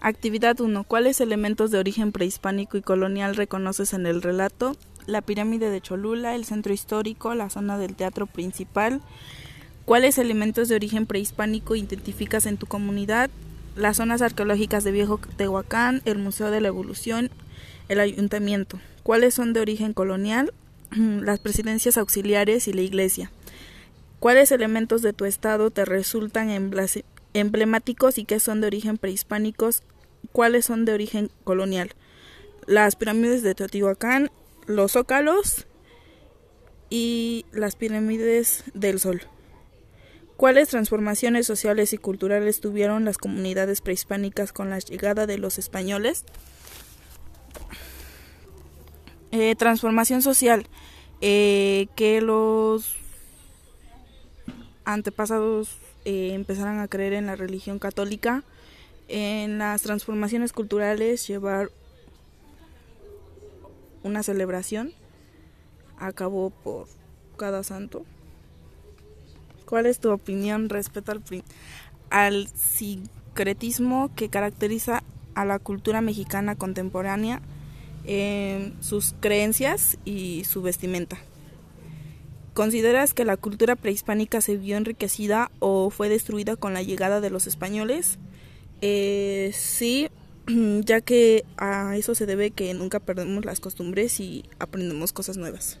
Actividad 1. ¿Cuáles elementos de origen prehispánico y colonial reconoces en el relato? La pirámide de Cholula, el centro histórico, la zona del teatro principal. ¿Cuáles elementos de origen prehispánico identificas en tu comunidad? Las zonas arqueológicas de Viejo Tehuacán, el Museo de la Evolución, el Ayuntamiento. ¿Cuáles son de origen colonial? Las presidencias auxiliares y la iglesia. ¿Cuáles elementos de tu estado te resultan emblemáticos y qué son de origen prehispánicos? ¿Cuáles son de origen colonial? Las pirámides de Teotihuacán, los zócalos y las pirámides del Sol. ¿Cuáles transformaciones sociales y culturales tuvieron las comunidades prehispánicas con la llegada de los españoles? Eh, transformación social, eh, que los antepasados eh, empezaran a creer en la religión católica, en las transformaciones culturales llevar una celebración a cabo por cada santo. ¿Cuál es tu opinión respecto al, al sincretismo que caracteriza a la cultura mexicana contemporánea, sus creencias y su vestimenta? ¿Consideras que la cultura prehispánica se vio enriquecida o fue destruida con la llegada de los españoles? Eh, sí, ya que a eso se debe que nunca perdemos las costumbres y aprendemos cosas nuevas.